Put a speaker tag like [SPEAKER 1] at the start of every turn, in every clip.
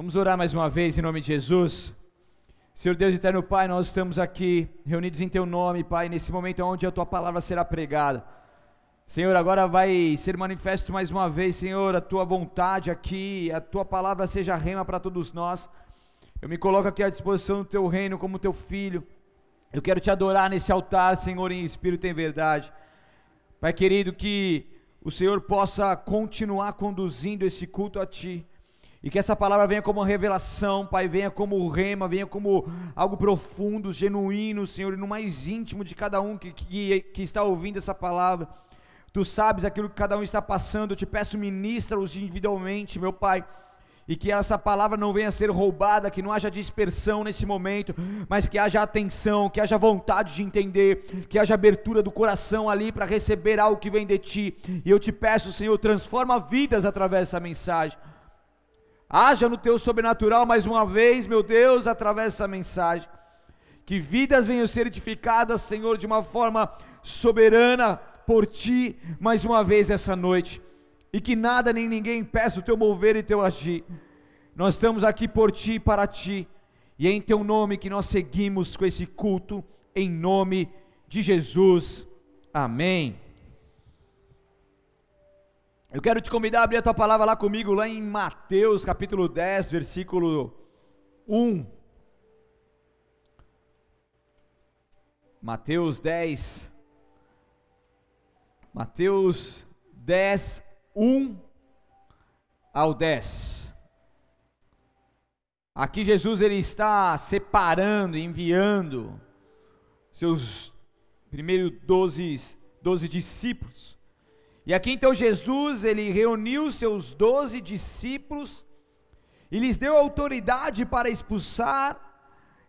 [SPEAKER 1] Vamos orar mais uma vez em nome de Jesus. Senhor Deus eterno Pai, nós estamos aqui reunidos em Teu nome, Pai, nesse momento onde a Tua palavra será pregada. Senhor, agora vai ser manifesto mais uma vez, Senhor, a Tua vontade aqui, a Tua palavra seja rema para todos nós. Eu me coloco aqui à disposição do Teu reino como Teu filho. Eu quero Te adorar nesse altar, Senhor, em espírito e em verdade. Pai querido, que o Senhor possa continuar conduzindo esse culto a Ti. E que essa palavra venha como uma revelação, Pai, venha como rema, venha como algo profundo, genuíno, Senhor, e no mais íntimo de cada um que, que, que está ouvindo essa palavra. Tu sabes aquilo que cada um está passando, eu te peço, ministra-os individualmente, meu Pai. E que essa palavra não venha a ser roubada, que não haja dispersão nesse momento, mas que haja atenção, que haja vontade de entender, que haja abertura do coração ali para receber algo que vem de ti. E eu te peço, Senhor, transforma vidas através dessa mensagem. Haja no teu sobrenatural mais uma vez, meu Deus, através dessa mensagem. Que vidas venham ser edificadas, Senhor, de uma forma soberana por ti, mais uma vez essa noite. E que nada nem ninguém impeça o teu mover e teu agir. Nós estamos aqui por ti e para ti. E é em teu nome que nós seguimos com esse culto, em nome de Jesus. Amém. Eu quero te convidar a abrir a tua palavra lá comigo, lá em Mateus capítulo 10, versículo 1. Mateus 10. Mateus 10, 1 ao 10. Aqui Jesus ele está separando, enviando seus primeiros 12, 12 discípulos e aqui então Jesus, ele reuniu seus doze discípulos e lhes deu autoridade para expulsar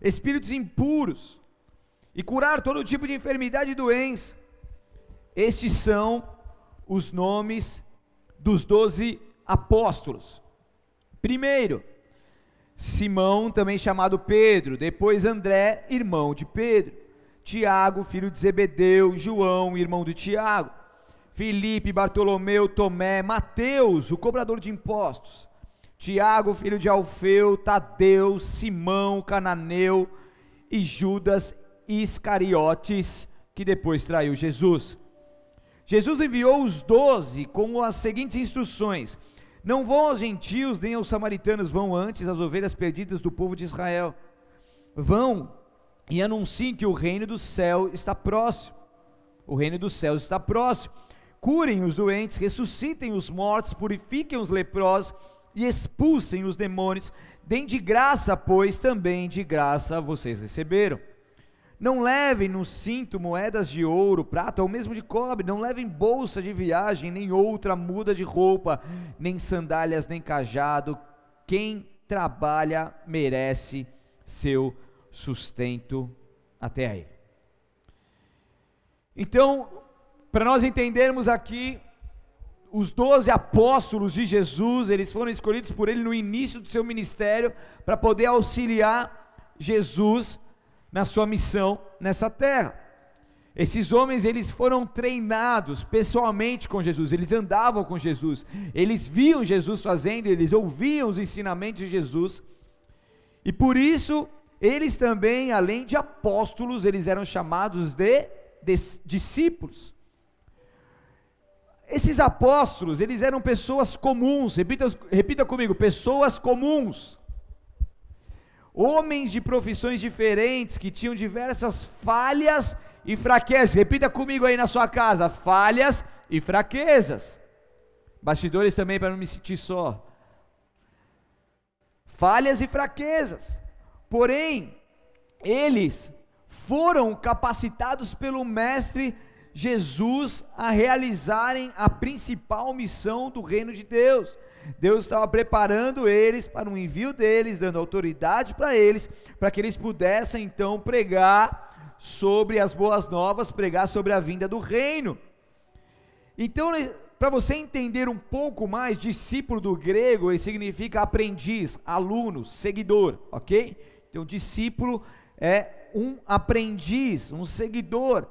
[SPEAKER 1] espíritos impuros e curar todo tipo de enfermidade e doença. Estes são os nomes dos doze apóstolos. Primeiro, Simão, também chamado Pedro, depois André, irmão de Pedro, Tiago, filho de Zebedeu, João, irmão de Tiago, Felipe, Bartolomeu, Tomé, Mateus, o cobrador de impostos, Tiago, filho de Alfeu, Tadeu, Simão, Cananeu e Judas Iscariotes, que depois traiu Jesus. Jesus enviou os doze com as seguintes instruções: Não vão aos gentios, nem aos samaritanos, vão antes às ovelhas perdidas do povo de Israel. Vão e anunciem que o reino do céu está próximo. O reino dos céus está próximo curem os doentes, ressuscitem os mortos, purifiquem os leprosos e expulsem os demônios. Deem de graça, pois também de graça vocês receberam. Não levem no cinto moedas de ouro, prata ou mesmo de cobre, não levem bolsa de viagem, nem outra muda de roupa, nem sandálias, nem cajado. Quem trabalha merece seu sustento até aí. Então, para nós entendermos aqui, os doze apóstolos de Jesus, eles foram escolhidos por ele no início do seu ministério para poder auxiliar Jesus na sua missão nessa terra. Esses homens, eles foram treinados pessoalmente com Jesus, eles andavam com Jesus, eles viam Jesus fazendo, eles ouviam os ensinamentos de Jesus, e por isso, eles também, além de apóstolos, eles eram chamados de, de discípulos. Esses apóstolos, eles eram pessoas comuns, repita, repita comigo, pessoas comuns. Homens de profissões diferentes, que tinham diversas falhas e fraquezas. Repita comigo aí na sua casa: falhas e fraquezas. Bastidores também, para não me sentir só. Falhas e fraquezas. Porém, eles foram capacitados pelo Mestre Jesus a realizarem a principal missão do reino de Deus. Deus estava preparando eles para o envio deles, dando autoridade para eles, para que eles pudessem então pregar sobre as boas novas, pregar sobre a vinda do reino. Então, para você entender um pouco mais, discípulo do grego, ele significa aprendiz, aluno, seguidor, ok? Então, discípulo é um aprendiz, um seguidor.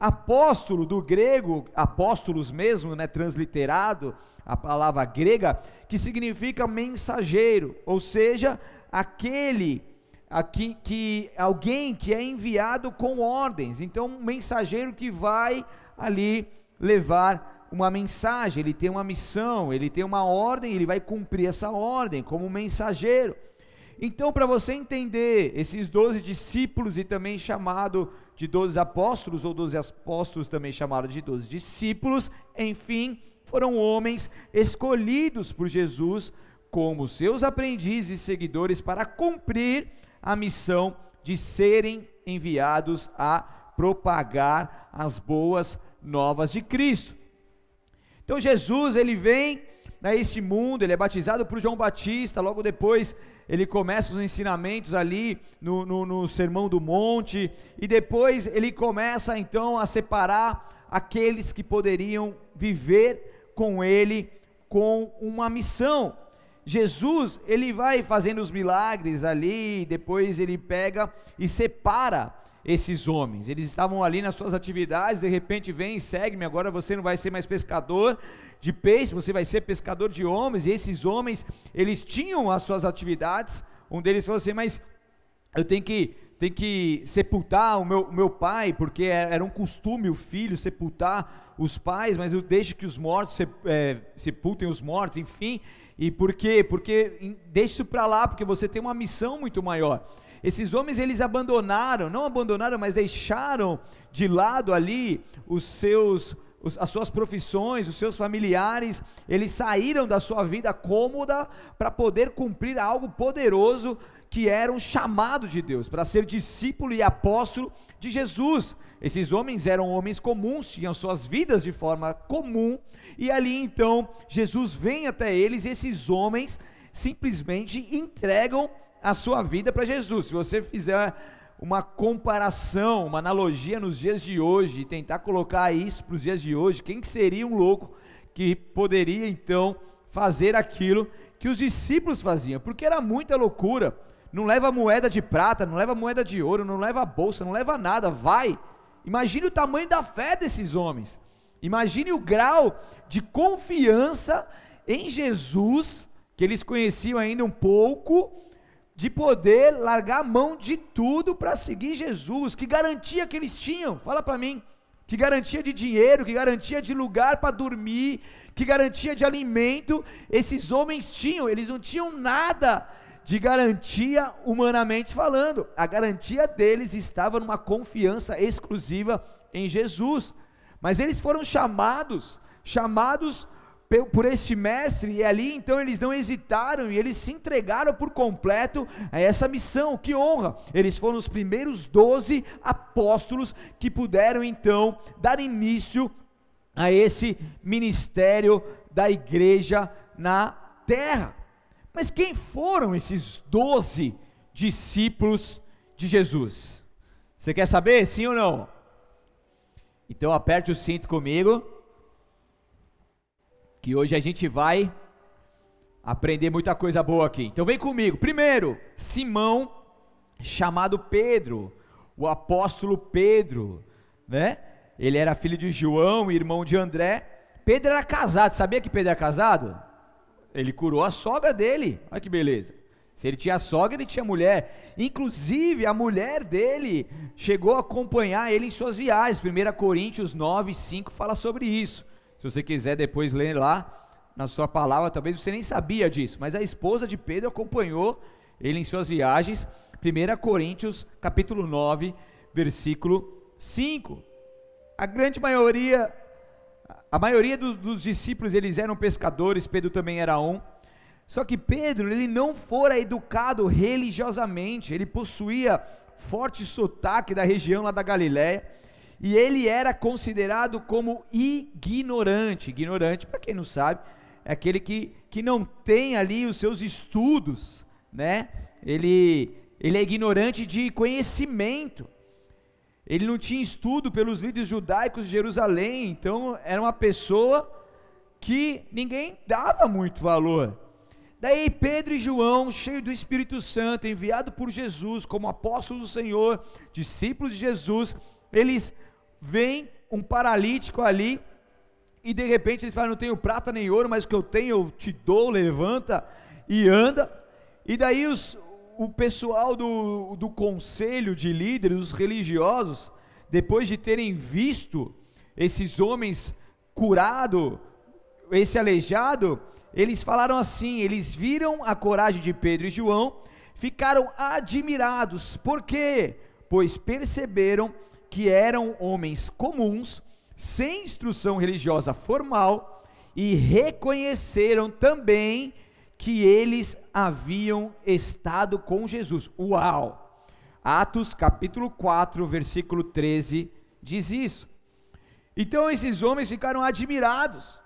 [SPEAKER 1] Apóstolo do grego, apóstolos mesmo, né, transliterado, a palavra grega, que significa mensageiro, ou seja, aquele aqui que alguém que é enviado com ordens. Então, um mensageiro que vai ali levar uma mensagem, ele tem uma missão, ele tem uma ordem, ele vai cumprir essa ordem como mensageiro. Então, para você entender esses doze discípulos e também chamado de doze apóstolos, ou doze apóstolos também chamado de doze discípulos, enfim, foram homens escolhidos por Jesus como seus aprendizes e seguidores para cumprir a missão de serem enviados a propagar as boas novas de Cristo. Então Jesus, ele vem a esse mundo, ele é batizado por João Batista, logo depois ele começa os ensinamentos ali no, no, no Sermão do Monte, e depois ele começa então a separar aqueles que poderiam viver com ele com uma missão. Jesus, ele vai fazendo os milagres ali, depois ele pega e separa esses homens. Eles estavam ali nas suas atividades, de repente vem segue-me, agora você não vai ser mais pescador de peixe, você vai ser pescador de homens. E esses homens, eles tinham as suas atividades. Um deles falou assim: "Mas eu tenho que tenho que sepultar o meu, o meu pai, porque é, era um costume o filho sepultar os pais, mas eu deixo que os mortos é, sepultem os mortos, enfim. E por quê? Porque deixe isso para lá, porque você tem uma missão muito maior. Esses homens eles abandonaram, não abandonaram, mas deixaram de lado ali os seus as suas profissões, os seus familiares, eles saíram da sua vida cômoda para poder cumprir algo poderoso que era um chamado de Deus, para ser discípulo e apóstolo de Jesus. Esses homens eram homens comuns, tinham suas vidas de forma comum, e ali então Jesus vem até eles, e esses homens simplesmente entregam a sua vida para Jesus. Se você fizer uma comparação, uma analogia nos dias de hoje e tentar colocar isso para os dias de hoje, quem que seria um louco que poderia então fazer aquilo que os discípulos faziam? Porque era muita loucura. Não leva moeda de prata, não leva moeda de ouro, não leva bolsa, não leva nada, vai. Imagine o tamanho da fé desses homens. Imagine o grau de confiança em Jesus que eles conheciam ainda um pouco de poder largar a mão de tudo para seguir Jesus. Que garantia que eles tinham? Fala para mim. Que garantia de dinheiro, que garantia de lugar para dormir, que garantia de alimento esses homens tinham? Eles não tinham nada de garantia humanamente falando. A garantia deles estava numa confiança exclusiva em Jesus. Mas eles foram chamados, chamados por este mestre, e ali então eles não hesitaram e eles se entregaram por completo a essa missão. Que honra! Eles foram os primeiros doze apóstolos que puderam então dar início a esse ministério da igreja na terra. Mas quem foram esses doze discípulos de Jesus? Você quer saber, sim ou não? Então aperte o cinto comigo que hoje a gente vai aprender muita coisa boa aqui. Então vem comigo. Primeiro, Simão, chamado Pedro, o apóstolo Pedro, né? Ele era filho de João, irmão de André. Pedro era casado. Sabia que Pedro era casado? Ele curou a sogra dele. Olha que beleza. Se ele tinha sogra, ele tinha mulher. Inclusive, a mulher dele chegou a acompanhar ele em suas viagens. 1 Coríntios 9, 5 fala sobre isso. Se você quiser depois ler lá na sua palavra, talvez você nem sabia disso, mas a esposa de Pedro acompanhou ele em suas viagens. 1 Coríntios, capítulo 9, versículo 5. A grande maioria, a maioria dos, dos discípulos, eles eram pescadores, Pedro também era um. Só que Pedro, ele não fora educado religiosamente, ele possuía forte sotaque da região lá da Galiléia e ele era considerado como ignorante. Ignorante, para quem não sabe, é aquele que, que não tem ali os seus estudos, né? Ele, ele é ignorante de conhecimento. Ele não tinha estudo pelos líderes judaicos de Jerusalém, então era uma pessoa que ninguém dava muito valor. Daí Pedro e João, cheios do Espírito Santo, enviado por Jesus como apóstolos do Senhor, discípulos de Jesus, eles vem um paralítico ali, e de repente eles falam: Não tenho prata nem ouro, mas o que eu tenho eu te dou, levanta e anda. E daí os, o pessoal do, do conselho de líderes, os religiosos, depois de terem visto esses homens curado, esse aleijado, eles falaram assim: eles viram a coragem de Pedro e João, ficaram admirados. Por quê? Pois perceberam que eram homens comuns, sem instrução religiosa formal, e reconheceram também que eles haviam estado com Jesus. Uau! Atos capítulo 4, versículo 13 diz isso. Então esses homens ficaram admirados.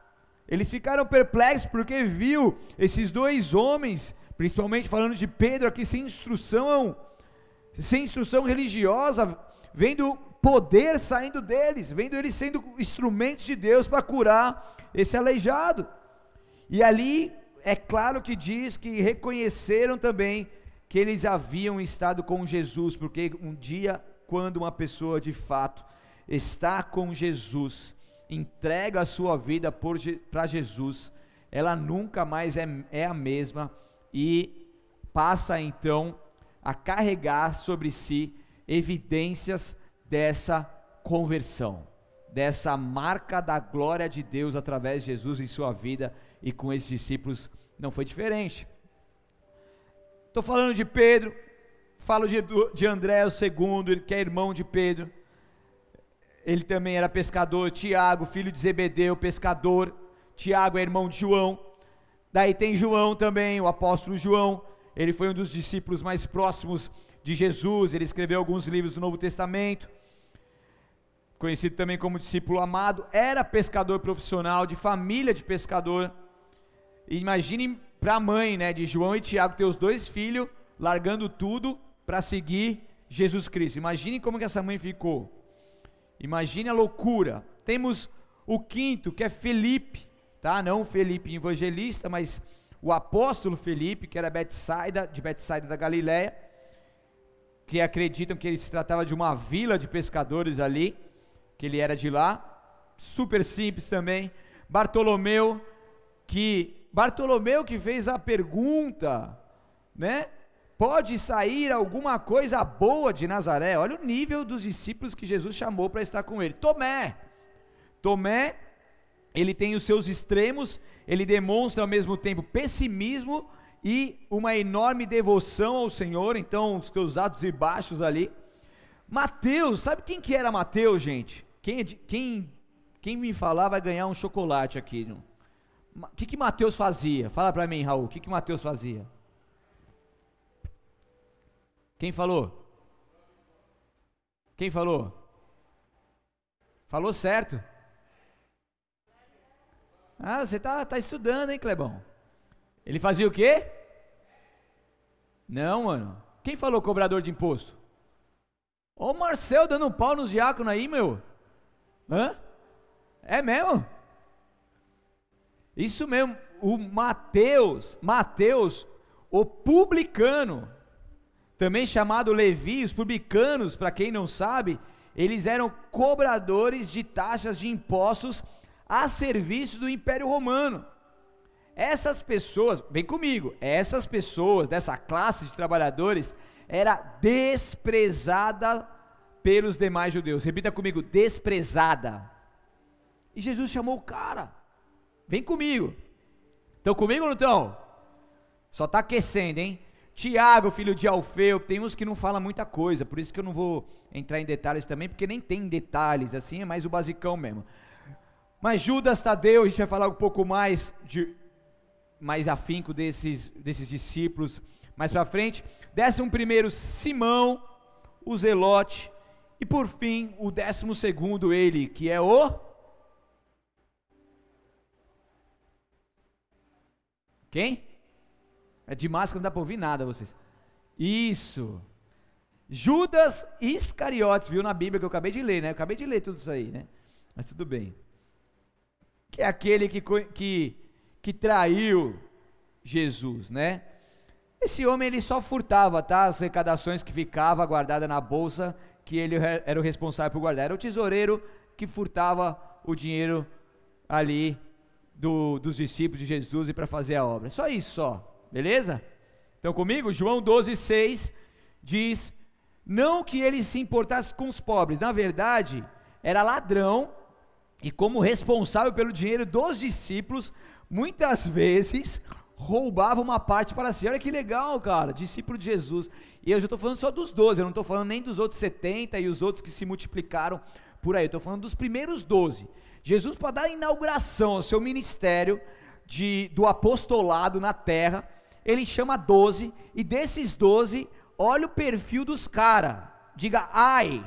[SPEAKER 1] Eles ficaram perplexos porque viu esses dois homens, principalmente falando de Pedro aqui sem instrução, sem instrução religiosa, vendo poder saindo deles, vendo eles sendo instrumentos de Deus para curar esse aleijado. E ali é claro que diz que reconheceram também que eles haviam estado com Jesus, porque um dia, quando uma pessoa de fato está com Jesus, entrega a sua vida para Jesus, ela nunca mais é, é a mesma e passa então a carregar sobre si evidências dessa conversão, dessa marca da glória de Deus através de Jesus em sua vida e com esses discípulos não foi diferente. Estou falando de Pedro, falo de, de André, o segundo, que é irmão de Pedro. Ele também era pescador, Tiago, filho de Zebedeu, pescador, Tiago é irmão de João, daí tem João também, o apóstolo João, ele foi um dos discípulos mais próximos de Jesus, ele escreveu alguns livros do Novo Testamento, conhecido também como discípulo amado, era pescador profissional, de família de pescador, imagine para a mãe né, de João e Tiago ter os dois filhos, largando tudo para seguir Jesus Cristo, imagine como que essa mãe ficou, Imagine a loucura. Temos o quinto, que é Felipe, tá? Não Felipe evangelista, mas o apóstolo Felipe, que era Betsaida, de Betsaida da Galiléia, que acreditam que ele se tratava de uma vila de pescadores ali, que ele era de lá. Super simples também. Bartolomeu, que Bartolomeu que fez a pergunta, né? pode sair alguma coisa boa de Nazaré. Olha o nível dos discípulos que Jesus chamou para estar com ele. Tomé. Tomé, ele tem os seus extremos, ele demonstra ao mesmo tempo pessimismo e uma enorme devoção ao Senhor, então os seus altos e baixos ali. Mateus, sabe quem que era Mateus, gente? Quem, é quem, quem me falar vai ganhar um chocolate aqui. O que que Mateus fazia? Fala para mim, Raul, o que que Mateus fazia? Quem falou? Quem falou? Falou certo. Ah, você tá, tá estudando, hein, Clebão? Ele fazia o quê? Não, mano. Quem falou cobrador de imposto? Ô Marcel dando um pau nos diáconos aí, meu. Hã? É mesmo? Isso mesmo. O Mateus, Mateus, o publicano, também chamado Levi, os publicanos, para quem não sabe, eles eram cobradores de taxas de impostos a serviço do Império Romano. Essas pessoas, vem comigo, essas pessoas dessa classe de trabalhadores era desprezada pelos demais judeus. Repita comigo, desprezada. E Jesus chamou o cara. Vem comigo. Estão comigo ou não estão? Só está aquecendo, hein? Tiago, filho de Alfeu, tem uns que não falam muita coisa, por isso que eu não vou entrar em detalhes também, porque nem tem detalhes, assim, é mais o basicão mesmo. Mas Judas Tadeu, a gente vai falar um pouco mais de mais afinco desses, desses discípulos mais para frente. Décimo primeiro, Simão, o Zelote, e por fim, o décimo segundo, ele, que é o... Quem? É de máscara, não dá para ouvir nada vocês. Isso. Judas Iscariotes, viu na Bíblia que eu acabei de ler, né? Eu acabei de ler tudo isso aí, né? Mas tudo bem. Que é aquele que, que, que traiu Jesus, né? Esse homem ele só furtava, tá? As arrecadações que ficava guardada na bolsa que ele era o responsável por guardar, era o tesoureiro que furtava o dinheiro ali do, dos discípulos de Jesus e para fazer a obra. Só isso, só. Beleza? Então comigo, João 12, 6 diz: Não que ele se importasse com os pobres, na verdade, era ladrão e, como responsável pelo dinheiro dos discípulos, muitas vezes roubava uma parte para si. Olha que legal, cara, discípulo de Jesus. E eu já estou falando só dos 12, eu não estou falando nem dos outros 70 e os outros que se multiplicaram por aí, eu estou falando dos primeiros 12. Jesus, para dar inauguração ao seu ministério de, do apostolado na terra, ele chama 12, e desses 12, olha o perfil dos caras, diga ai.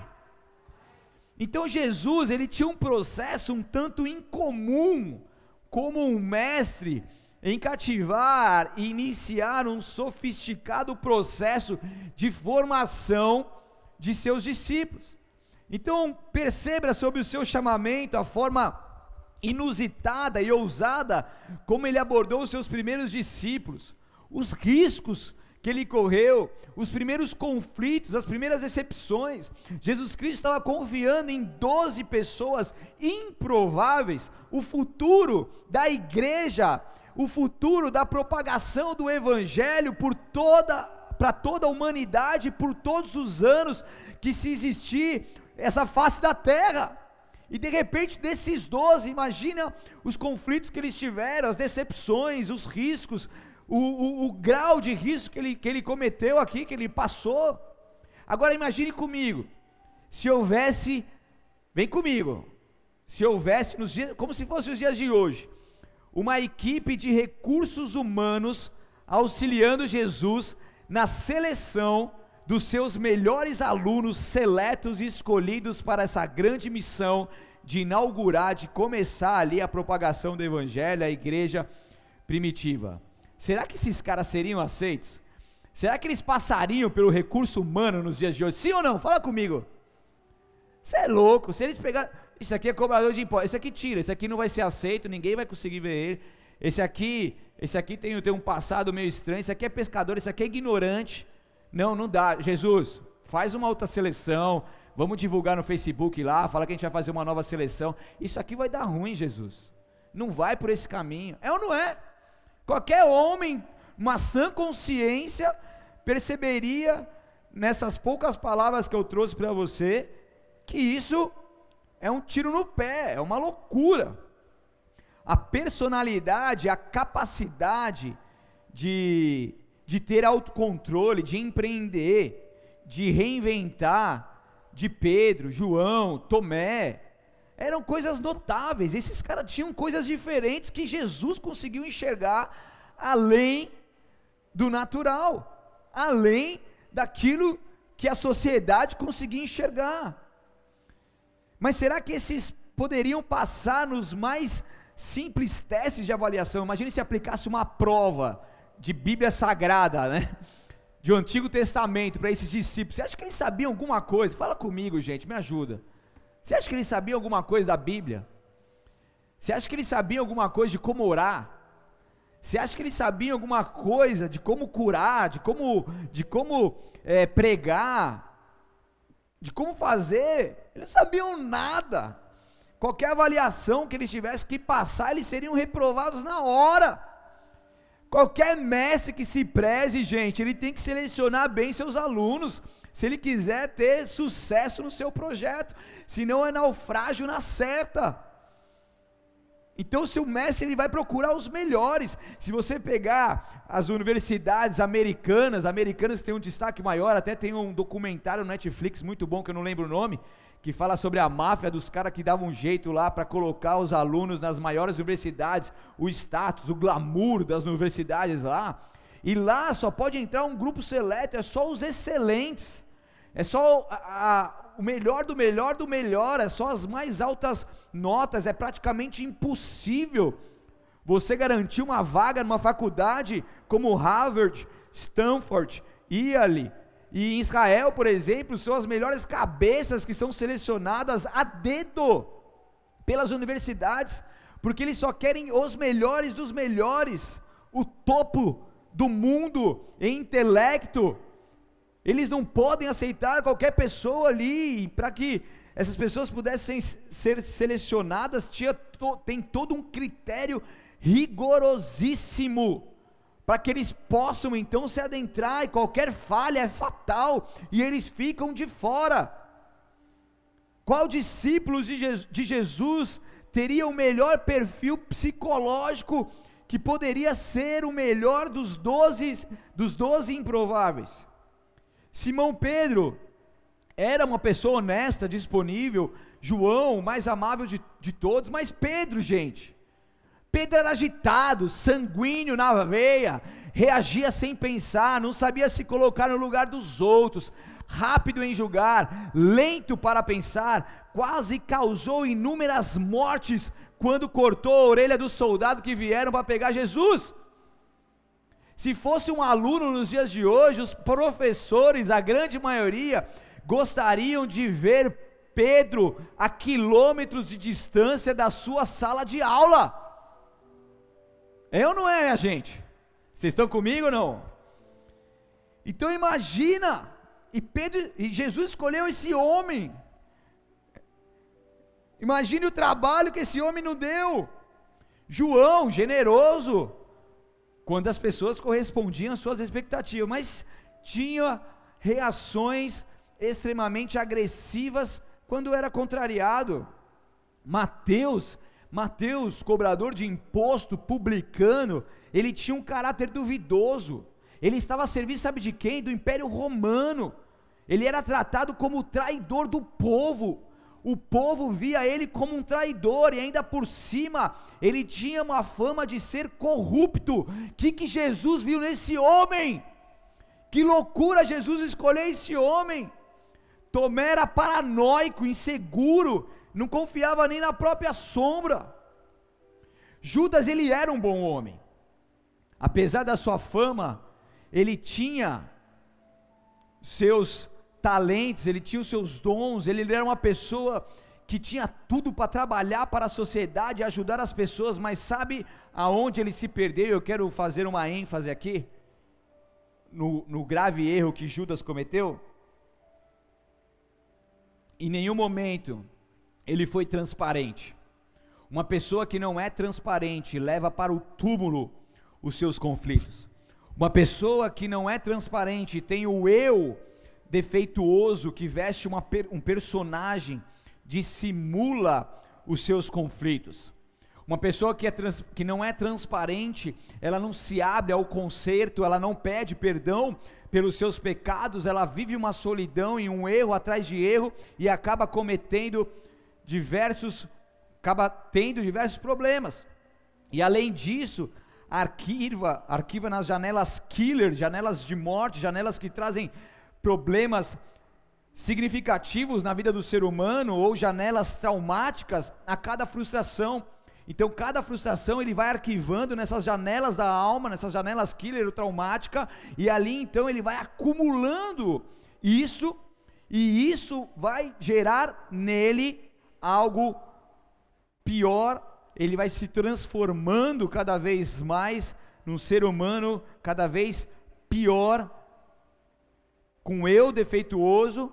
[SPEAKER 1] Então Jesus, ele tinha um processo um tanto incomum, como um mestre, em cativar e iniciar um sofisticado processo de formação de seus discípulos. Então, perceba sobre o seu chamamento, a forma inusitada e ousada como ele abordou os seus primeiros discípulos, os riscos que ele correu, os primeiros conflitos, as primeiras decepções. Jesus Cristo estava confiando em 12 pessoas improváveis, o futuro da igreja, o futuro da propagação do evangelho por toda para toda a humanidade por todos os anos que se existir essa face da terra. E de repente, desses doze, imagina os conflitos que eles tiveram, as decepções, os riscos, o, o, o, grau de risco que ele, que ele cometeu aqui, que ele passou. Agora imagine comigo, se houvesse, vem comigo, se houvesse nos dias, como se fosse os dias de hoje, uma equipe de recursos humanos auxiliando Jesus na seleção dos seus melhores alunos seletos e escolhidos para essa grande missão de inaugurar, de começar ali a propagação do evangelho, a igreja primitiva. Será que esses caras seriam aceitos? Será que eles passariam pelo recurso humano nos dias de hoje? Sim ou não? Fala comigo. Você é louco. Se eles pegarem. Isso aqui é cobrador de impostos. Esse aqui tira. Esse aqui não vai ser aceito. Ninguém vai conseguir ver ele. Esse aqui, esse aqui tem, tem um passado meio estranho. Esse aqui é pescador. Esse aqui é ignorante. Não, não dá. Jesus, faz uma outra seleção. Vamos divulgar no Facebook lá, fala que a gente vai fazer uma nova seleção. Isso aqui vai dar ruim, Jesus. Não vai por esse caminho. É ou não é? Qualquer homem, uma sã consciência, perceberia nessas poucas palavras que eu trouxe para você que isso é um tiro no pé, é uma loucura. A personalidade, a capacidade de de ter autocontrole, de empreender, de reinventar, de Pedro, João, Tomé, eram coisas notáveis. Esses caras tinham coisas diferentes que Jesus conseguiu enxergar além do natural, além daquilo que a sociedade conseguia enxergar. Mas será que esses poderiam passar nos mais simples testes de avaliação? Imagine se aplicasse uma prova de Bíblia Sagrada, né? De um Antigo Testamento para esses discípulos. Você acha que eles sabiam alguma coisa? Fala comigo, gente, me ajuda. Você acha que eles sabiam alguma coisa da Bíblia? Você acha que eles sabiam alguma coisa de como orar? Você acha que eles sabiam alguma coisa de como curar, de como, de como é, pregar, de como fazer? Eles não sabiam nada. Qualquer avaliação que eles tivessem que passar, eles seriam reprovados na hora. Qualquer mestre que se preze, gente, ele tem que selecionar bem seus alunos, se ele quiser ter sucesso no seu projeto, senão é naufrágio na certa. Então, o seu mestre ele vai procurar os melhores. Se você pegar as universidades americanas, americanas têm um destaque maior, até tem um documentário no Netflix muito bom que eu não lembro o nome, que fala sobre a máfia dos caras que davam um jeito lá para colocar os alunos nas maiores universidades, o status, o glamour das universidades lá. E lá só pode entrar um grupo seleto, é só os excelentes, é só a, a, o melhor do melhor do melhor, é só as mais altas notas, é praticamente impossível você garantir uma vaga numa faculdade como Harvard, Stanford, Yale, e em Israel, por exemplo, são as melhores cabeças que são selecionadas a dedo pelas universidades, porque eles só querem os melhores dos melhores, o topo do mundo em intelecto. Eles não podem aceitar qualquer pessoa ali para que essas pessoas pudessem ser selecionadas, tinha to, tem todo um critério rigorosíssimo para que eles possam então se adentrar e qualquer falha é fatal e eles ficam de fora. Qual discípulo de Jesus teria o melhor perfil psicológico que poderia ser o melhor dos doze, dos doze improváveis? Simão Pedro era uma pessoa honesta, disponível, João, mais amável de, de todos, mas Pedro, gente, Pedro era agitado, sanguíneo na veia, reagia sem pensar, não sabia se colocar no lugar dos outros, rápido em julgar, lento para pensar, quase causou inúmeras mortes quando cortou a orelha dos soldados que vieram para pegar Jesus. Se fosse um aluno nos dias de hoje, os professores, a grande maioria, gostariam de ver Pedro a quilômetros de distância da sua sala de aula. É ou não é, minha gente? Vocês estão comigo ou não? Então imagina, e Pedro e Jesus escolheu esse homem. Imagine o trabalho que esse homem não deu. João, generoso, quando as pessoas correspondiam às suas expectativas, mas tinha reações extremamente agressivas quando era contrariado. Mateus, Mateus, cobrador de imposto, publicano, ele tinha um caráter duvidoso. Ele estava a serviço, sabe de quem? Do Império Romano. Ele era tratado como traidor do povo. O povo via ele como um traidor e ainda por cima ele tinha uma fama de ser corrupto. O que, que Jesus viu nesse homem? Que loucura Jesus escolher esse homem. Tomé era paranoico, inseguro, não confiava nem na própria sombra. Judas, ele era um bom homem, apesar da sua fama, ele tinha seus talentos, ele tinha os seus dons, ele era uma pessoa que tinha tudo para trabalhar para a sociedade, ajudar as pessoas, mas sabe aonde ele se perdeu? Eu quero fazer uma ênfase aqui, no, no grave erro que Judas cometeu em nenhum momento ele foi transparente. Uma pessoa que não é transparente leva para o túmulo os seus conflitos. Uma pessoa que não é transparente tem o eu defeituoso que veste uma, um personagem, dissimula os seus conflitos. Uma pessoa que, é trans, que não é transparente, ela não se abre ao conserto, ela não pede perdão, pelos seus pecados, ela vive uma solidão e um erro atrás de erro e acaba cometendo diversos, acaba tendo diversos problemas. E além disso, arquiva, arquiva nas janelas killer, janelas de morte, janelas que trazem problemas significativos na vida do ser humano ou janelas traumáticas a cada frustração. Então, cada frustração ele vai arquivando nessas janelas da alma, nessas janelas killer ou traumática, e ali então ele vai acumulando isso, e isso vai gerar nele algo pior, ele vai se transformando cada vez mais num ser humano cada vez pior, com eu defeituoso,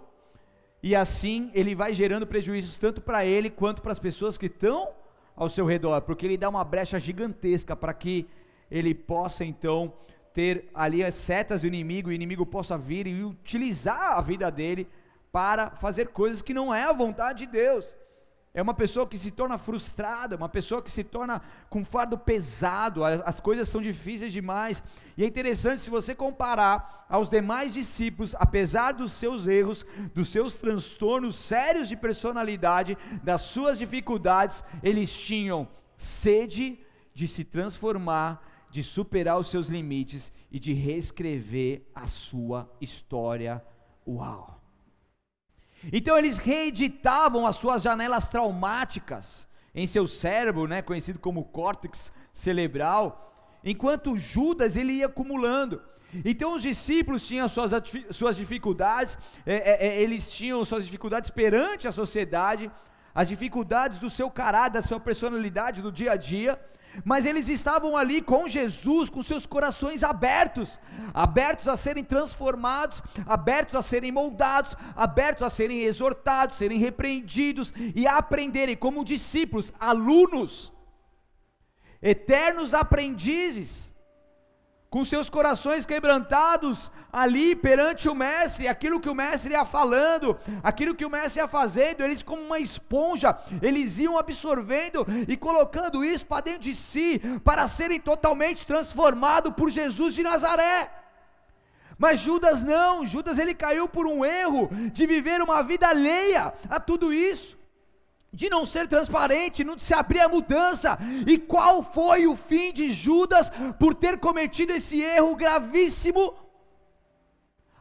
[SPEAKER 1] e assim ele vai gerando prejuízos tanto para ele quanto para as pessoas que estão ao seu redor, porque ele dá uma brecha gigantesca para que ele possa então ter ali as setas do inimigo, o inimigo possa vir e utilizar a vida dele para fazer coisas que não é a vontade de Deus é uma pessoa que se torna frustrada, uma pessoa que se torna com fardo pesado, as coisas são difíceis demais. E é interessante se você comparar aos demais discípulos, apesar dos seus erros, dos seus transtornos sérios de personalidade, das suas dificuldades, eles tinham sede de se transformar, de superar os seus limites e de reescrever a sua história. Uau! Então eles reeditavam as suas janelas traumáticas em seu cérebro, né, conhecido como córtex cerebral, enquanto Judas ele ia acumulando. Então os discípulos tinham suas, suas dificuldades, é, é, é, eles tinham suas dificuldades perante a sociedade, as dificuldades do seu caráter, da sua personalidade, do dia a dia, mas eles estavam ali com Jesus, com seus corações abertos, abertos a serem transformados, abertos a serem moldados, abertos a serem exortados, serem repreendidos e a aprenderem como discípulos, alunos, eternos aprendizes com seus corações quebrantados ali perante o mestre, aquilo que o mestre ia falando, aquilo que o mestre ia fazendo, eles como uma esponja, eles iam absorvendo e colocando isso para dentro de si, para serem totalmente transformados por Jesus de Nazaré. Mas Judas não, Judas ele caiu por um erro de viver uma vida alheia a tudo isso de não ser transparente, não se abrir a mudança. E qual foi o fim de Judas por ter cometido esse erro gravíssimo?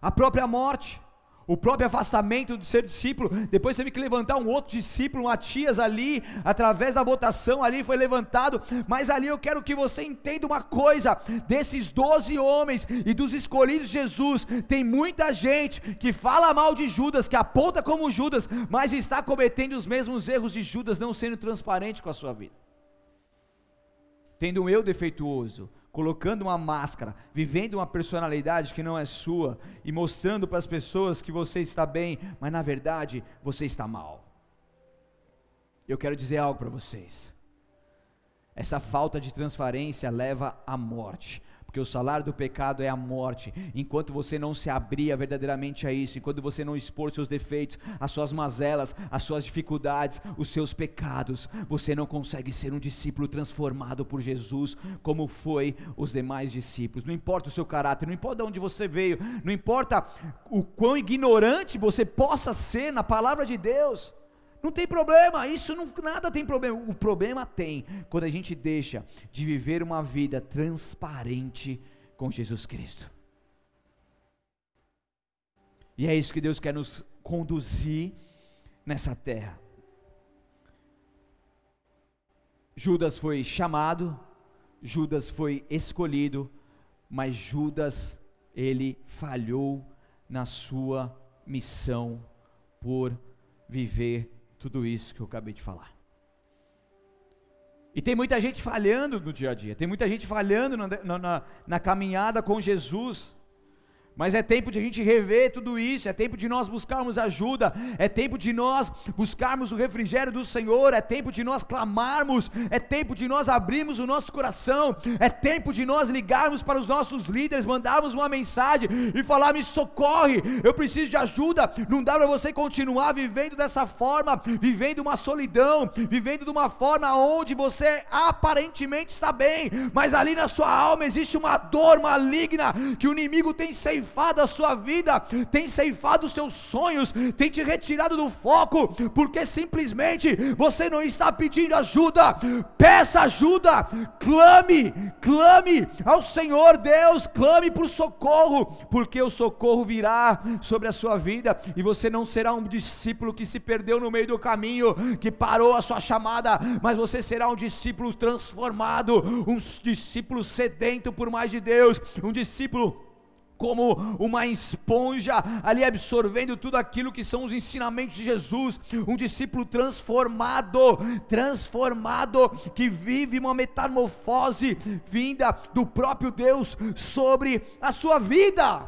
[SPEAKER 1] A própria morte o próprio afastamento do ser discípulo, depois teve que levantar um outro discípulo, Matias ali, através da votação ali foi levantado, mas ali eu quero que você entenda uma coisa, desses doze homens e dos escolhidos de Jesus, tem muita gente que fala mal de Judas, que aponta como Judas, mas está cometendo os mesmos erros de Judas, não sendo transparente com a sua vida, tendo um eu defeituoso, colocando uma máscara, vivendo uma personalidade que não é sua e mostrando para as pessoas que você está bem, mas na verdade você está mal. Eu quero dizer algo para vocês. Essa falta de transparência leva à morte porque o salário do pecado é a morte. Enquanto você não se abrir verdadeiramente a isso, enquanto você não expor seus defeitos, as suas mazelas, as suas dificuldades, os seus pecados, você não consegue ser um discípulo transformado por Jesus, como foi os demais discípulos. Não importa o seu caráter, não importa de onde você veio, não importa o quão ignorante você possa ser na palavra de Deus. Não tem problema, isso não, nada tem problema. O problema tem quando a gente deixa de viver uma vida transparente com Jesus Cristo. E é isso que Deus quer nos conduzir nessa terra. Judas foi chamado, Judas foi escolhido, mas Judas ele falhou na sua missão por viver tudo isso que eu acabei de falar. E tem muita gente falhando no dia a dia, tem muita gente falhando na, na, na caminhada com Jesus. Mas é tempo de a gente rever tudo isso, é tempo de nós buscarmos ajuda, é tempo de nós buscarmos o refrigério do Senhor, é tempo de nós clamarmos, é tempo de nós abrirmos o nosso coração, é tempo de nós ligarmos para os nossos líderes, mandarmos uma mensagem e falar: me socorre, eu preciso de ajuda. Não dá para você continuar vivendo dessa forma, vivendo uma solidão, vivendo de uma forma onde você aparentemente está bem, mas ali na sua alma existe uma dor maligna que o inimigo tem ceifado ceifado a sua vida, tem ceifado os seus sonhos, tem te retirado do foco, porque simplesmente você não está pedindo ajuda. Peça ajuda, clame, clame ao Senhor Deus, clame por socorro, porque o socorro virá sobre a sua vida e você não será um discípulo que se perdeu no meio do caminho, que parou a sua chamada, mas você será um discípulo transformado, um discípulo sedento por mais de Deus, um discípulo como uma esponja, ali absorvendo tudo aquilo que são os ensinamentos de Jesus, um discípulo transformado, transformado, que vive uma metamorfose vinda do próprio Deus sobre a sua vida,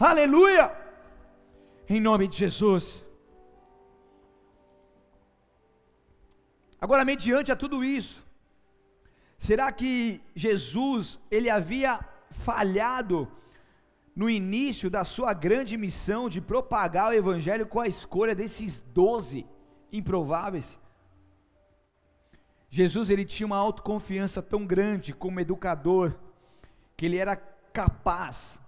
[SPEAKER 1] aleluia, em nome de Jesus. Agora, mediante a tudo isso, será que Jesus, ele havia falhado no início da sua grande missão de propagar o Evangelho com a escolha desses doze improváveis. Jesus ele tinha uma autoconfiança tão grande como educador que ele era capaz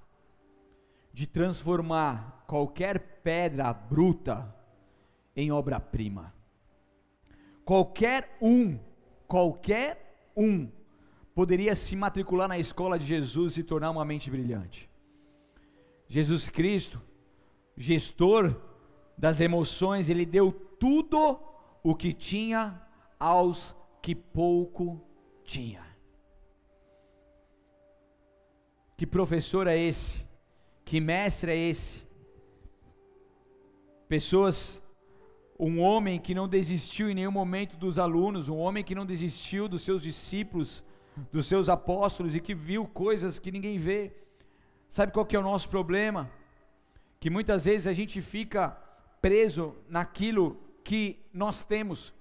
[SPEAKER 1] de transformar qualquer pedra bruta em obra-prima. Qualquer um, qualquer um poderia se matricular na escola de Jesus e tornar uma mente brilhante. Jesus Cristo, gestor das emoções, ele deu tudo o que tinha aos que pouco tinha. Que professor é esse? Que mestre é esse? Pessoas, um homem que não desistiu em nenhum momento dos alunos, um homem que não desistiu dos seus discípulos, dos seus apóstolos e que viu coisas que ninguém vê. Sabe qual que é o nosso problema? Que muitas vezes a gente fica preso naquilo que nós temos.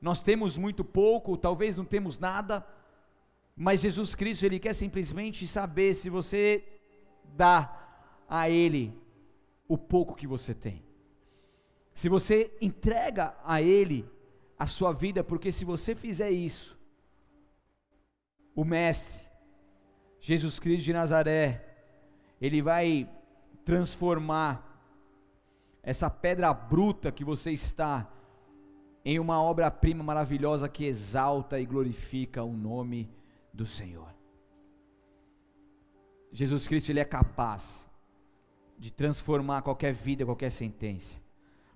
[SPEAKER 1] Nós temos muito pouco, talvez não temos nada, mas Jesus Cristo, Ele quer simplesmente saber se você dá a Ele o pouco que você tem. Se você entrega a Ele a sua vida, porque se você fizer isso, o Mestre, Jesus Cristo de Nazaré, Ele vai transformar essa pedra bruta que você está em uma obra-prima maravilhosa que exalta e glorifica o nome do Senhor. Jesus Cristo ele é capaz de transformar qualquer vida, qualquer sentença.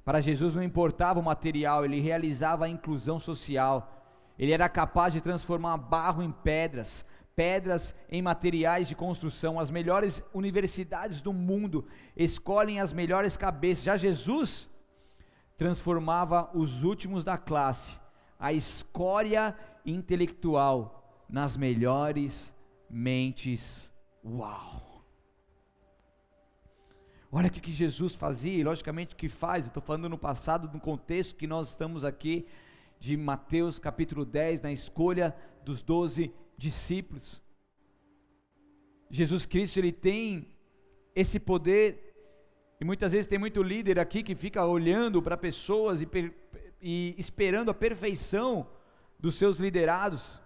[SPEAKER 1] Para Jesus não importava o material, ele realizava a inclusão social. Ele era capaz de transformar barro em pedras, pedras em materiais de construção. As melhores universidades do mundo escolhem as melhores cabeças. Já Jesus transformava os últimos da classe, a escória intelectual, nas melhores mentes. Uau! Olha o que Jesus fazia, e logicamente que faz, estou falando no passado, no contexto que nós estamos aqui, de Mateus capítulo 10, na escolha dos doze discípulos. Jesus Cristo, ele tem esse poder, e muitas vezes tem muito líder aqui que fica olhando para pessoas e, e esperando a perfeição dos seus liderados.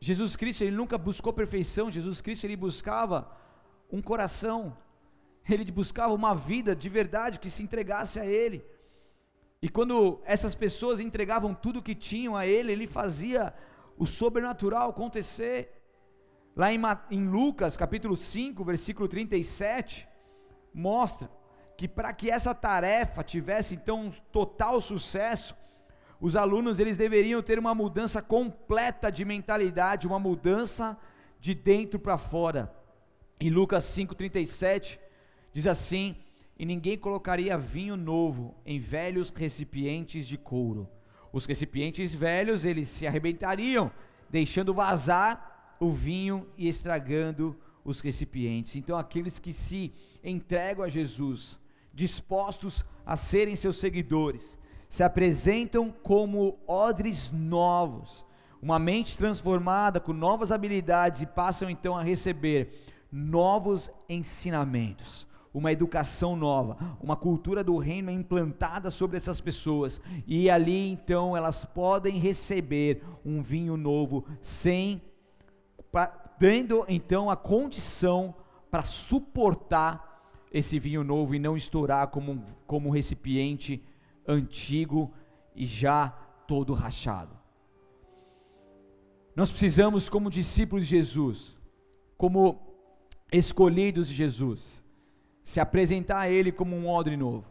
[SPEAKER 1] Jesus Cristo, ele nunca buscou perfeição, Jesus Cristo, ele buscava um coração, ele buscava uma vida de verdade que se entregasse a Ele. E quando essas pessoas entregavam tudo que tinham a Ele, Ele fazia o sobrenatural acontecer. Lá em, em Lucas capítulo 5, versículo 37, mostra que para que essa tarefa tivesse então um total sucesso, os alunos eles deveriam ter uma mudança completa de mentalidade, uma mudança de dentro para fora. Em Lucas 5:37 diz assim: "E ninguém colocaria vinho novo em velhos recipientes de couro, os recipientes velhos eles se arrebentariam, deixando vazar o vinho e estragando os recipientes. Então, aqueles que se entregam a Jesus, dispostos a serem seus seguidores, se apresentam como odres novos, uma mente transformada com novas habilidades e passam então a receber novos ensinamentos uma educação nova, uma cultura do reino implantada sobre essas pessoas, e ali então elas podem receber um vinho novo, sem dando então a condição para suportar esse vinho novo e não estourar como, como um recipiente antigo e já todo rachado. Nós precisamos, como discípulos de Jesus, como escolhidos de Jesus, se apresentar a Ele como um odre novo,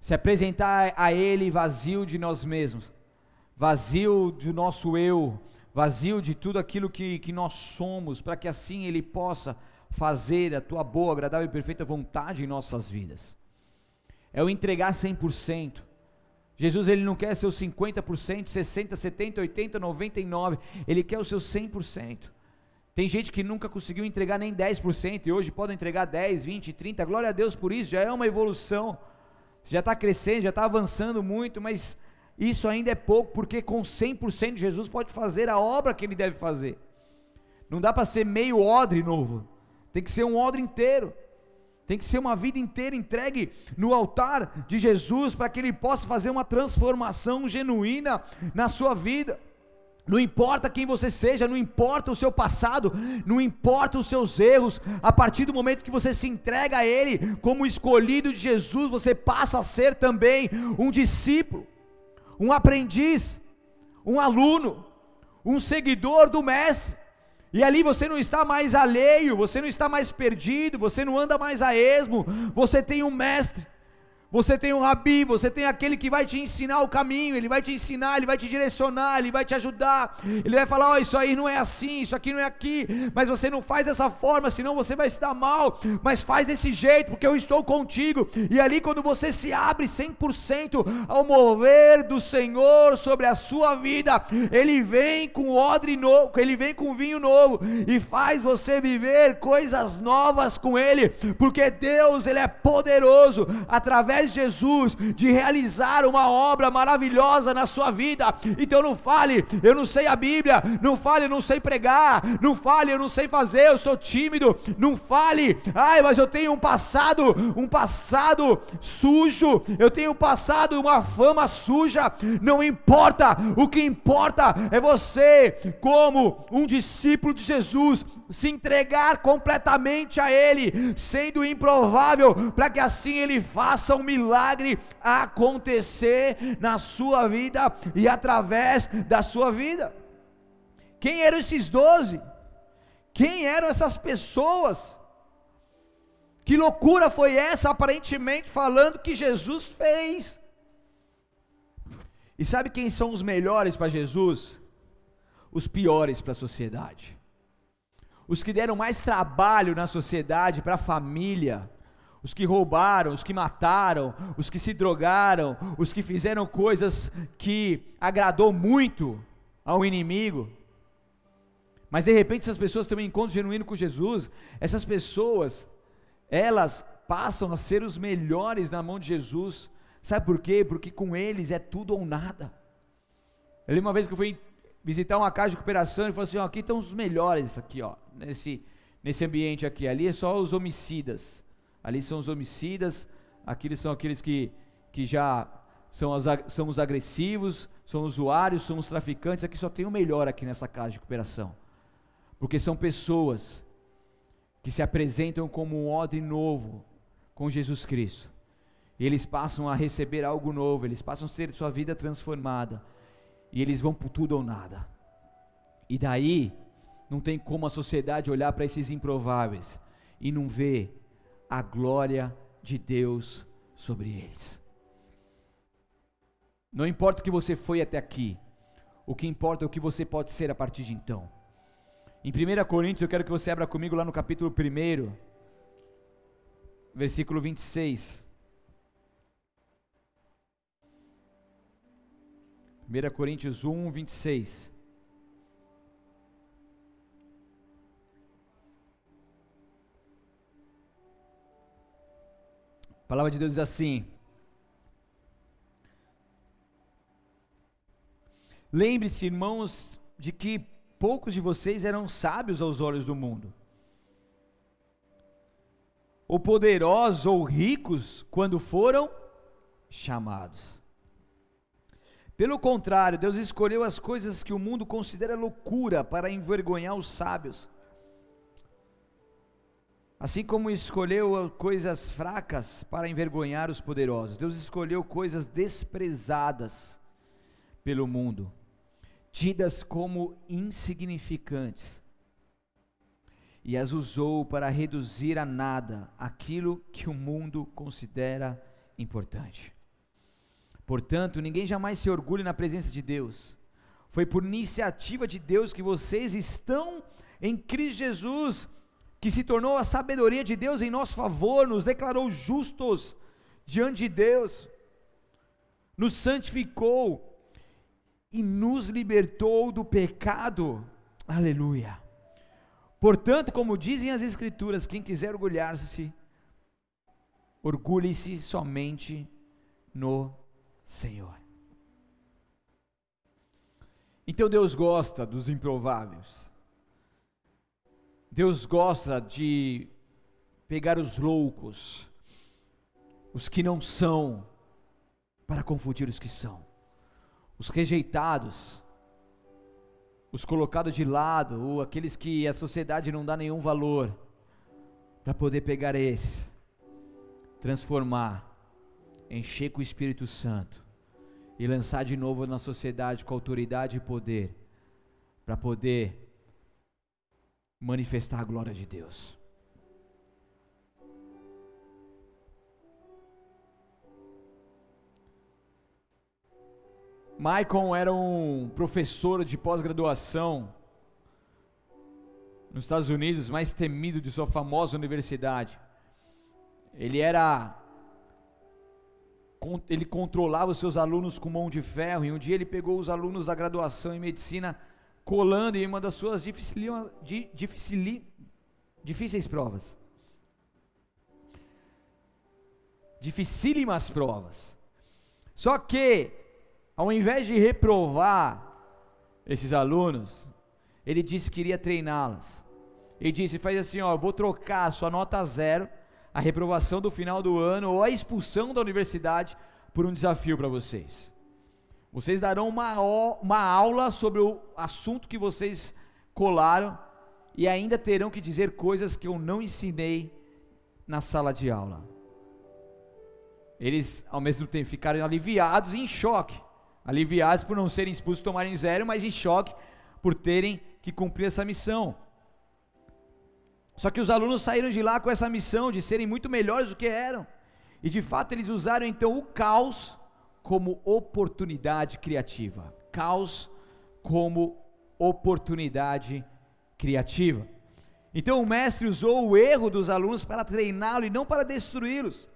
[SPEAKER 1] se apresentar a Ele vazio de nós mesmos, vazio do nosso eu, vazio de tudo aquilo que, que nós somos, para que assim Ele possa fazer a tua boa, agradável e perfeita vontade em nossas vidas. É o entregar 100%. Jesus ele não quer seu 50%, 60, 70, 80, 99, ele quer o seu 100%. Tem gente que nunca conseguiu entregar nem 10% e hoje pode entregar 10, 20, 30. Glória a Deus por isso, já é uma evolução. Já está crescendo, já está avançando muito, mas isso ainda é pouco, porque com 100% Jesus pode fazer a obra que ele deve fazer. Não dá para ser meio odre novo, tem que ser um odre inteiro. Tem que ser uma vida inteira entregue no altar de Jesus para que ele possa fazer uma transformação genuína na sua vida. Não importa quem você seja, não importa o seu passado, não importa os seus erros, a partir do momento que você se entrega a Ele como escolhido de Jesus, você passa a ser também um discípulo, um aprendiz, um aluno, um seguidor do Mestre. E ali você não está mais alheio, você não está mais perdido, você não anda mais a esmo, você tem um Mestre Você tem um rabi, você tem aquele que vai te ensinar o caminho, ele vai te ensinar, ele vai te direcionar, ele vai te ajudar. Ele vai falar: "Ó, oh, isso aí não é assim, isso aqui não é aqui, mas você não faz dessa forma, senão você vai se dar mal, mas faz desse jeito, porque eu estou contigo". E ali quando você se abre 100% ao mover do Senhor sobre a sua vida, ele vem com odre novo, ele vem com vinho novo e faz você viver coisas novas com ele, porque Deus, ele é poderoso através através de Jesus, de realizar uma obra maravilhosa na sua vida. Então não fale, eu não sei a Bíblia, não fale, eu não sei pregar, não fale, eu não sei fazer, eu sou tímido, não fale, ai, mas eu tenho um passado, um passado sujo, eu tenho um passado, uma fama suja, não importa, o que importa é você, como um discípulo de Jesus, se entregar completamente a Ele, sendo improvável, para que assim Ele faça um milagre acontecer na sua vida e através da sua vida. Quem eram esses doze? Quem eram essas pessoas? Que loucura foi essa, aparentemente falando que Jesus fez? E sabe quem são os melhores para Jesus? Os piores para a sociedade. Os que deram mais trabalho na sociedade, para a família, os que roubaram, os que mataram, os que se drogaram, os que fizeram coisas que agradou muito ao inimigo. Mas de repente essas pessoas têm um encontro genuíno com Jesus, essas pessoas, elas passam a ser os melhores na mão de Jesus. Sabe por quê? Porque com eles é tudo ou nada. Eu lembro uma vez que eu fui visitar uma casa de recuperação e falou assim: ó, aqui estão os melhores aqui, ó, nesse, nesse ambiente aqui. Ali é só os homicidas. Ali são os homicidas, aqueles são aqueles que, que já são os, são os agressivos, são usuários, são os traficantes. Aqui só tem o melhor aqui nessa casa de recuperação. Porque são pessoas que se apresentam como um odre novo com Jesus Cristo. Eles passam a receber algo novo, eles passam a ter sua vida transformada. E eles vão por tudo ou nada. E daí, não tem como a sociedade olhar para esses improváveis e não ver a glória de Deus sobre eles. Não importa o que você foi até aqui, o que importa é o que você pode ser a partir de então. Em 1 Coríntios, eu quero que você abra comigo lá no capítulo 1, versículo 26. 1 Coríntios 1, 26. A palavra de Deus diz assim: Lembre-se, irmãos, de que poucos de vocês eram sábios aos olhos do mundo, ou poderosos ou ricos quando foram chamados. Pelo contrário, Deus escolheu as coisas que o mundo considera loucura para envergonhar os sábios. Assim como escolheu coisas fracas para envergonhar os poderosos, Deus escolheu coisas desprezadas pelo mundo, tidas como insignificantes, e as usou para reduzir a nada aquilo que o mundo considera importante. Portanto, ninguém jamais se orgulhe na presença de Deus. Foi por iniciativa de Deus que vocês estão em Cristo Jesus que se tornou a sabedoria de Deus em nosso favor, nos declarou justos diante de Deus, nos santificou e nos libertou do pecado. Aleluia. Portanto, como dizem as Escrituras, quem quiser orgulhar-se, orgulhe-se somente no Senhor. Então Deus gosta dos improváveis. Deus gosta de pegar os loucos, os que não são, para confundir os que são, os rejeitados, os colocados de lado, ou aqueles que a sociedade não dá nenhum valor, para poder pegar esses, transformar, encher com o Espírito Santo e lançar de novo na sociedade com autoridade e poder, para poder manifestar a glória de Deus. Maicon era um professor de pós-graduação nos Estados Unidos, mais temido de sua famosa universidade. Ele era ele controlava os seus alunos com mão de ferro, e um dia ele pegou os alunos da graduação em medicina colando em uma das suas difíceis provas. Dificílimas provas. Só que, ao invés de reprovar esses alunos, ele disse que iria treiná-los. Ele disse: faz assim, ó, vou trocar a sua nota zero a reprovação do final do ano ou a expulsão da universidade por um desafio para vocês. Vocês darão uma, uma aula sobre o assunto que vocês colaram e ainda terão que dizer coisas que eu não ensinei na sala de aula. Eles, ao mesmo tempo, ficaram aliviados e em choque. Aliviados por não serem expulsos, tomarem zero, mas em choque por terem que cumprir essa missão. Só que os alunos saíram de lá com essa missão de serem muito melhores do que eram. E de fato eles usaram então o caos como oportunidade criativa. Caos como oportunidade criativa. Então o mestre usou o erro dos alunos para treiná-lo e não para destruí-los.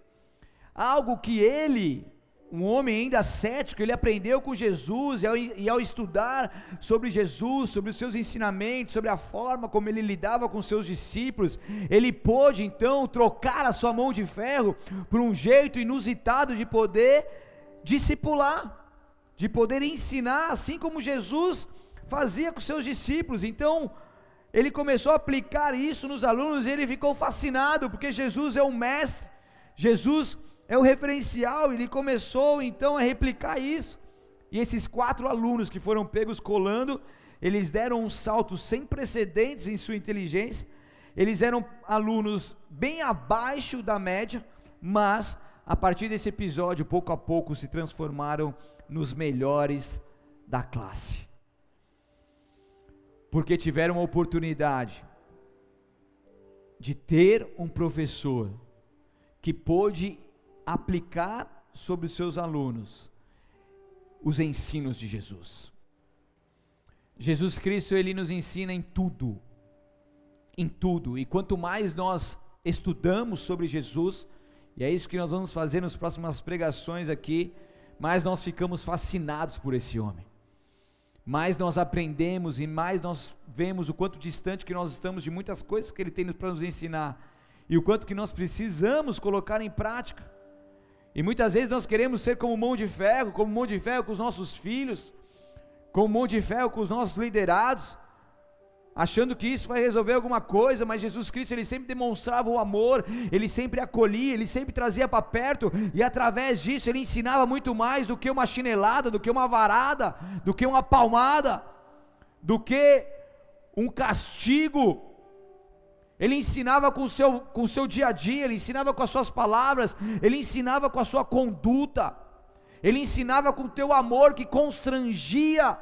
[SPEAKER 1] Algo que ele um homem ainda cético, ele aprendeu com Jesus e ao, e ao, estudar sobre Jesus, sobre os seus ensinamentos, sobre a forma como ele lidava com seus discípulos, ele pôde então trocar a sua mão de ferro por um jeito inusitado de poder discipular, de poder ensinar, assim como Jesus fazia com seus discípulos. Então, ele começou a aplicar isso nos alunos e ele ficou fascinado, porque Jesus é o mestre, Jesus é o referencial, ele começou então a replicar isso. E esses quatro alunos que foram pegos colando, eles deram um salto sem precedentes em sua inteligência. Eles eram alunos bem abaixo da média, mas a partir desse episódio, pouco a pouco, se transformaram nos melhores da classe. Porque tiveram a oportunidade de ter um professor que pôde aplicar sobre os seus alunos os ensinos de Jesus. Jesus Cristo, ele nos ensina em tudo, em tudo, e quanto mais nós estudamos sobre Jesus, e é isso que nós vamos fazer nas próximas pregações aqui, mais nós ficamos fascinados por esse homem, mais nós aprendemos e mais nós vemos o quanto distante que nós estamos de muitas coisas que ele tem para nos ensinar, e o quanto que nós precisamos colocar em prática. E muitas vezes nós queremos ser como mão de ferro, como mão de ferro com os nossos filhos, como mão de ferro com os nossos liderados, achando que isso vai resolver alguma coisa, mas Jesus Cristo ele sempre demonstrava o amor, ele sempre acolhia, ele sempre trazia para perto, e através disso ele ensinava muito mais do que uma chinelada, do que uma varada, do que uma palmada, do que um castigo ele ensinava com o seu, com o seu dia a dia, ele ensinava com as suas palavras, ele ensinava com a sua conduta, ele ensinava com o teu amor que constrangia.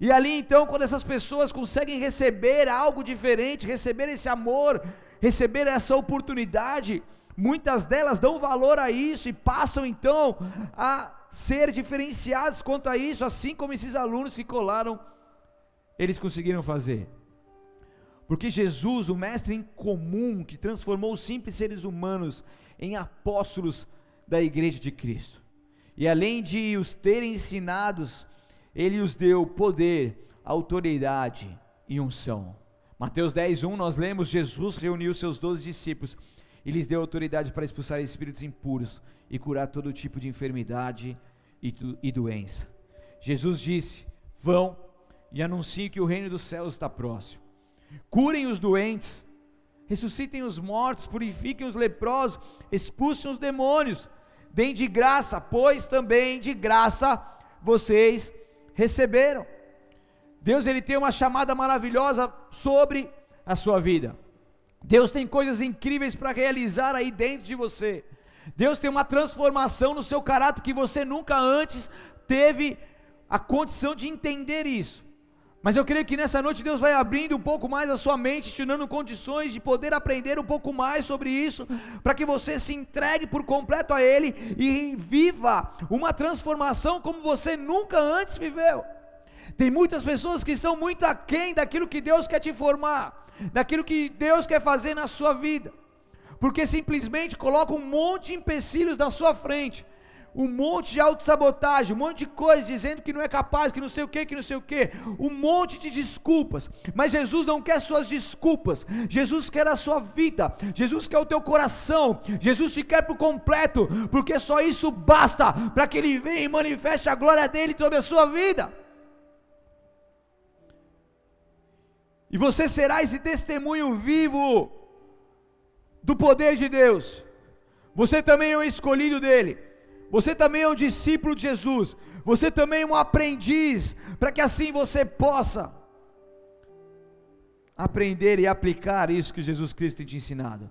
[SPEAKER 1] E ali então, quando essas pessoas conseguem receber algo diferente, receber esse amor, receber essa oportunidade, muitas delas dão valor a isso e passam então a ser diferenciados quanto a isso, assim como esses alunos que colaram, eles conseguiram fazer. Porque Jesus, o mestre em comum, que transformou os simples seres humanos em apóstolos da igreja de Cristo. E além de os terem ensinados, ele os deu poder, autoridade e unção. Mateus 10:1 nós lemos Jesus reuniu seus doze discípulos e lhes deu autoridade para expulsar espíritos impuros e curar todo tipo de enfermidade e, e doença. Jesus disse: Vão e anunciem que o reino dos céus está próximo curem os doentes, ressuscitem os mortos, purifiquem os leprosos, expulsem os demônios, deem de graça, pois também de graça vocês receberam. Deus ele tem uma chamada maravilhosa sobre a sua vida. Deus tem coisas incríveis para realizar aí dentro de você. Deus tem uma transformação no seu caráter que você nunca antes teve a condição de entender isso. Mas eu creio que nessa noite Deus vai abrindo um pouco mais a sua mente, te dando condições de poder aprender um pouco mais sobre isso, para que você se entregue por completo a Ele e viva uma transformação como você nunca antes viveu. Tem muitas pessoas que estão muito aquém daquilo que Deus quer te formar, daquilo que Deus quer fazer na sua vida, porque simplesmente coloca um monte de empecilhos na sua frente um monte de autossabotagem, um monte de coisas dizendo que não é capaz, que não sei o que, que não sei o que, um monte de desculpas. Mas Jesus não quer suas desculpas, Jesus quer a sua vida, Jesus quer o teu coração, Jesus te quer por completo, porque só isso basta para que Ele venha e manifeste a glória dele sobre a sua vida. E você será esse testemunho vivo do poder de Deus. Você também é o escolhido dele. Você também é um discípulo de Jesus. Você também é um aprendiz, para que assim você possa aprender e aplicar isso que Jesus Cristo tem te ensinado.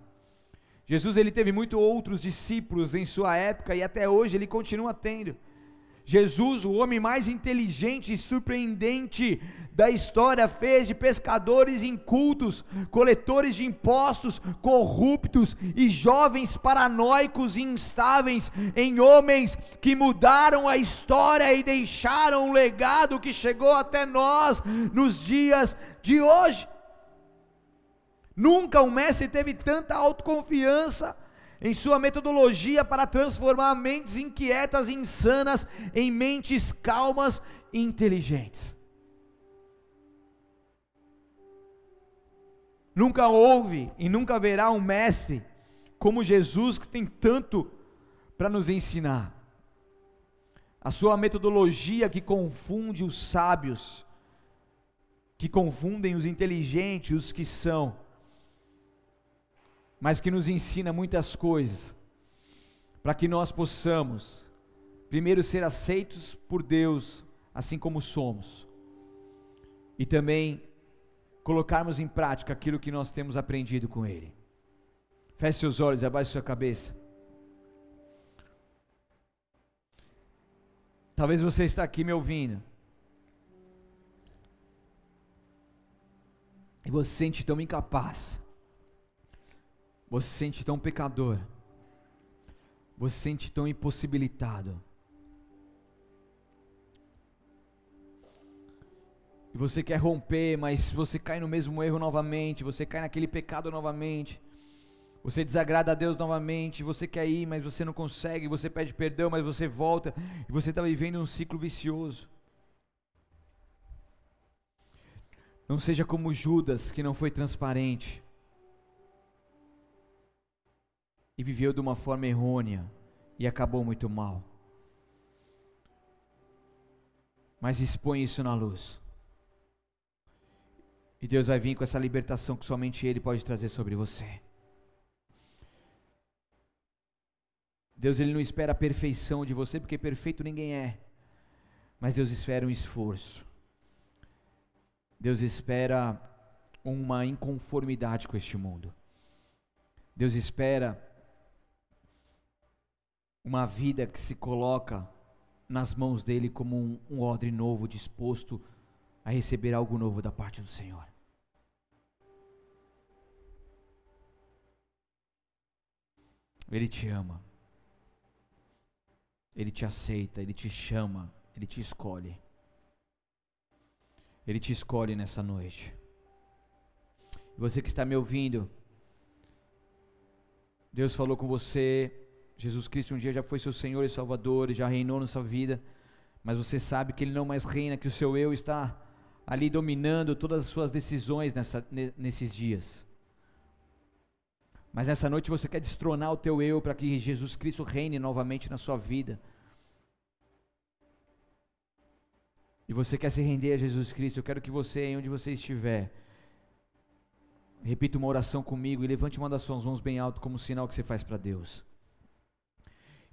[SPEAKER 1] Jesus ele teve muitos outros discípulos em sua época e até hoje ele continua tendo. Jesus, o homem mais inteligente e surpreendente da história, fez de pescadores incultos, coletores de impostos, corruptos e jovens paranoicos e instáveis em homens que mudaram a história e deixaram um legado que chegou até nós nos dias de hoje. Nunca um mestre teve tanta autoconfiança em sua metodologia para transformar mentes inquietas e insanas em mentes calmas e inteligentes. Nunca houve e nunca haverá um mestre como Jesus que tem tanto para nos ensinar. A sua metodologia que confunde os sábios, que confundem os inteligentes, os que são mas que nos ensina muitas coisas, para que nós possamos, primeiro, ser aceitos por Deus, assim como somos, e também colocarmos em prática aquilo que nós temos aprendido com Ele. Feche seus olhos, abaixe sua cabeça. Talvez você está aqui me ouvindo. E você se sente tão incapaz você se sente tão pecador. Você se sente tão impossibilitado. E você quer romper, mas você cai no mesmo erro novamente, você cai naquele pecado novamente. Você desagrada a Deus novamente, você quer ir, mas você não consegue, você pede perdão, mas você volta, e você está vivendo um ciclo vicioso. Não seja como Judas, que não foi transparente. E viveu de uma forma errônea e acabou muito mal. Mas expõe isso na luz. E Deus vai vir com essa libertação que somente Ele pode trazer sobre você. Deus ele não espera a perfeição de você, porque perfeito ninguém é. Mas Deus espera um esforço. Deus espera uma inconformidade com este mundo. Deus espera uma vida que se coloca nas mãos dele como um, um odre novo, disposto a receber algo novo da parte do Senhor. Ele te ama, Ele te aceita, Ele te chama, Ele te escolhe. Ele te escolhe nessa noite. Você que está me ouvindo, Deus falou com você Jesus Cristo um dia já foi seu Senhor e Salvador já reinou na sua vida, mas você sabe que Ele não mais reina, que o seu eu está ali dominando todas as suas decisões nessa, nesses dias. Mas nessa noite você quer destronar o teu eu para que Jesus Cristo reine novamente na sua vida. E você quer se render a Jesus Cristo, eu quero que você, onde você estiver, repita uma oração comigo e levante uma das suas mãos bem alto como sinal que você faz para Deus.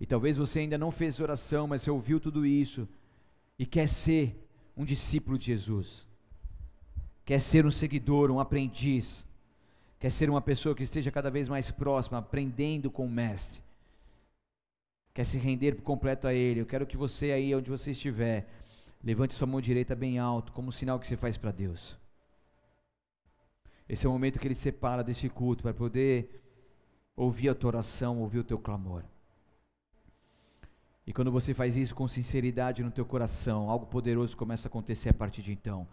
[SPEAKER 1] E talvez você ainda não fez oração, mas você ouviu tudo isso e quer ser um discípulo de Jesus. Quer ser um seguidor, um aprendiz. Quer ser uma pessoa que esteja cada vez mais próxima, aprendendo com o mestre. Quer se render por completo a ele. Eu quero que você aí onde você estiver, levante sua mão direita bem alto, como um sinal que você faz para Deus. Esse é o momento que Ele separa desse culto para poder ouvir a tua oração, ouvir o teu clamor. E quando você faz isso com sinceridade no teu coração, algo poderoso começa a acontecer a partir de então.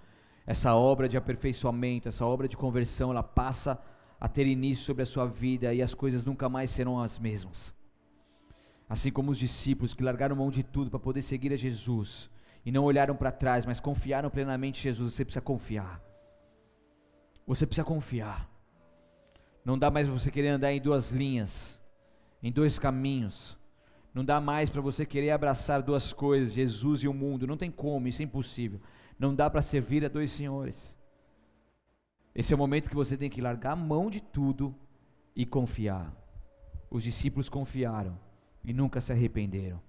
[SPEAKER 1] Essa obra de aperfeiçoamento, essa obra de conversão, ela passa a ter início sobre a sua vida e as coisas nunca mais serão as mesmas. Assim como os discípulos que largaram mão de tudo para poder seguir a Jesus e não olharam para trás, mas confiaram plenamente em Jesus, você precisa confiar. Você precisa confiar. Não dá mais você querer andar em duas linhas, em dois caminhos. Não dá mais para você querer abraçar duas coisas, Jesus e o mundo. Não tem como, isso é impossível. Não dá para servir a dois senhores. Esse é o momento que você tem que largar a mão de tudo e confiar. Os discípulos confiaram e nunca se arrependeram.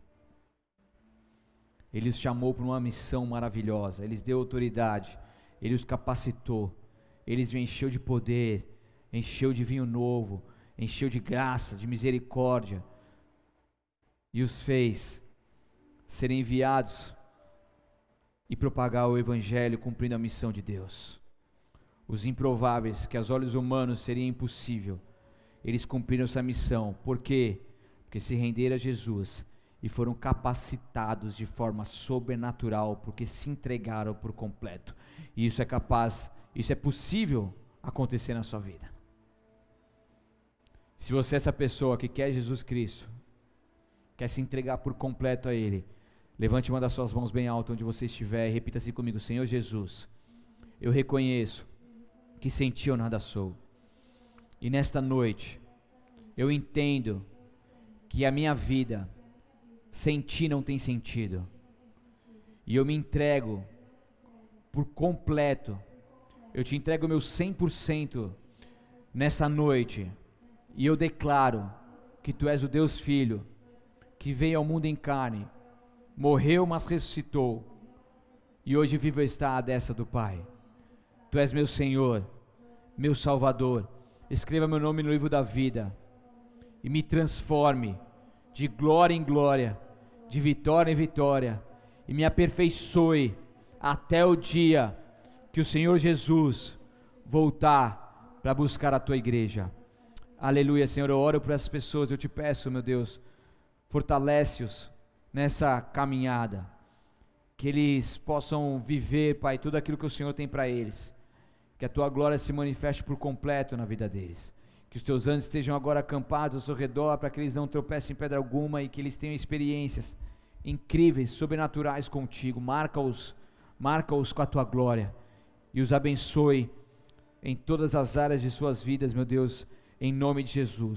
[SPEAKER 1] Ele os chamou para uma missão maravilhosa, ele deu autoridade, ele os capacitou, ele os encheu de poder, encheu de vinho novo, encheu de graça, de misericórdia e os fez serem enviados e propagar o Evangelho cumprindo a missão de Deus. Os improváveis, que aos olhos humanos seria impossível, eles cumpriram essa missão. Por quê? Porque se renderam a Jesus e foram capacitados de forma sobrenatural, porque se entregaram por completo. E isso é capaz, isso é possível acontecer na sua vida. Se você é essa pessoa que quer Jesus Cristo, quer se entregar por completo a Ele, levante uma das suas mãos bem alto onde você estiver e repita assim comigo: Senhor Jesus, eu reconheço que sem Ti eu nada sou. E nesta noite, eu entendo que a minha vida sem Ti não tem sentido. E eu me entrego por completo. Eu te entrego o meu 100% nessa noite. E eu declaro que Tu és o Deus Filho que veio ao mundo em carne, morreu, mas ressuscitou, e hoje vivo está à destra do Pai. Tu és meu Senhor, meu Salvador. Escreva meu nome no livro da vida e me transforme de glória em glória, de vitória em vitória, e me aperfeiçoe até o dia que o Senhor Jesus voltar para buscar a tua igreja. Aleluia, Senhor. Eu oro por essas pessoas, eu te peço, meu Deus fortalece-os nessa caminhada, que eles possam viver, Pai, tudo aquilo que o Senhor tem para eles, que a tua glória se manifeste por completo na vida deles, que os teus anjos estejam agora acampados ao redor para que eles não tropecem em pedra alguma e que eles tenham experiências incríveis, sobrenaturais contigo, marca-os, marca-os com a tua glória e os abençoe em todas as áreas de suas vidas, meu Deus, em nome de Jesus.